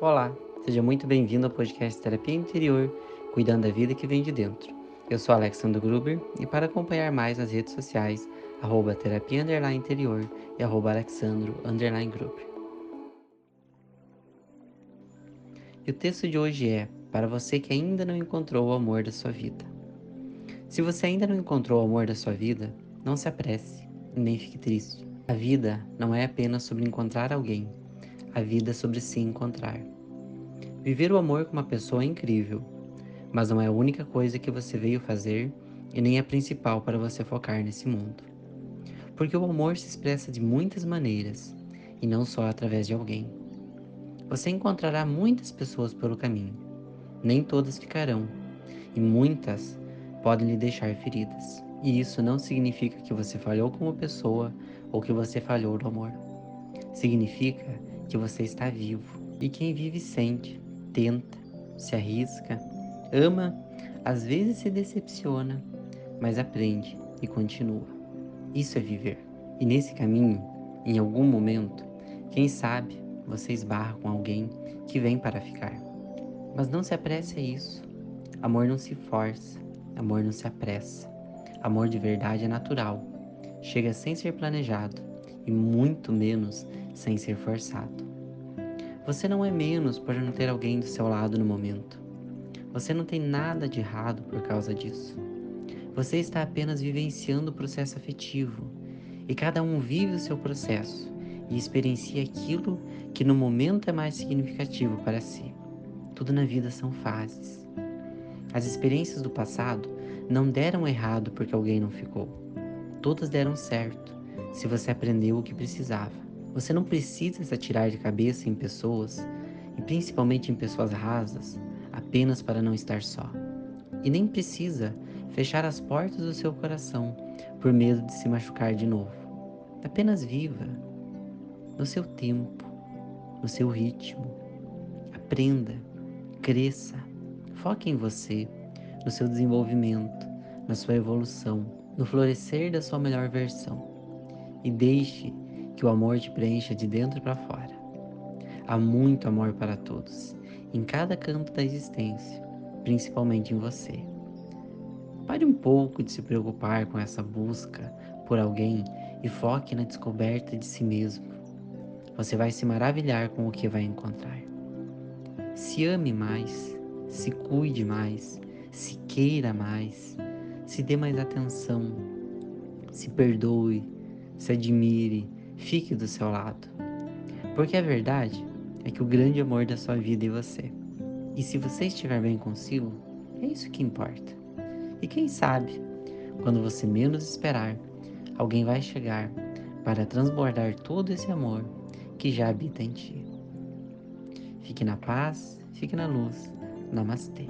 Olá, seja muito bem-vindo ao podcast Terapia Interior, cuidando da vida que vem de dentro. Eu sou Alexandre Gruber e para acompanhar mais nas redes sociais, arroba terapia underline interior e arroba alexandro underline gruber. E o texto de hoje é para você que ainda não encontrou o amor da sua vida. Se você ainda não encontrou o amor da sua vida, não se apresse nem fique triste. A vida não é apenas sobre encontrar alguém, a vida é sobre se encontrar. Viver o amor com uma pessoa é incrível, mas não é a única coisa que você veio fazer e nem a principal para você focar nesse mundo. Porque o amor se expressa de muitas maneiras e não só através de alguém. Você encontrará muitas pessoas pelo caminho, nem todas ficarão, e muitas podem lhe deixar feridas. E isso não significa que você falhou como pessoa ou que você falhou no amor. Significa que você está vivo. E quem vive sente, tenta, se arrisca, ama, às vezes se decepciona, mas aprende e continua. Isso é viver. E nesse caminho, em algum momento, quem sabe você esbarra com alguém que vem para ficar. Mas não se apresse a isso. Amor não se força, amor não se apressa. Amor de verdade é natural, chega sem ser planejado e muito menos sem ser forçado. Você não é menos por não ter alguém do seu lado no momento. Você não tem nada de errado por causa disso. Você está apenas vivenciando o processo afetivo e cada um vive o seu processo e experiencia aquilo que no momento é mais significativo para si. Tudo na vida são fases. As experiências do passado não deram errado porque alguém não ficou. Todas deram certo se você aprendeu o que precisava. Você não precisa se atirar de cabeça em pessoas, e principalmente em pessoas rasas, apenas para não estar só. E nem precisa fechar as portas do seu coração por medo de se machucar de novo. Apenas viva no seu tempo, no seu ritmo. Aprenda, cresça, foque em você, no seu desenvolvimento, na sua evolução, no florescer da sua melhor versão. E deixe que o amor te preencha de dentro para fora. Há muito amor para todos, em cada canto da existência, principalmente em você. Pare um pouco de se preocupar com essa busca por alguém e foque na descoberta de si mesmo. Você vai se maravilhar com o que vai encontrar. Se ame mais, se cuide mais, se queira mais, se dê mais atenção, se perdoe, se admire, fique do seu lado. Porque a verdade é que o grande amor da sua vida é você. E se você estiver bem consigo, é isso que importa. E quem sabe, quando você menos esperar, alguém vai chegar para transbordar todo esse amor que já habita em ti. Fique na paz, fique na luz. Namastê.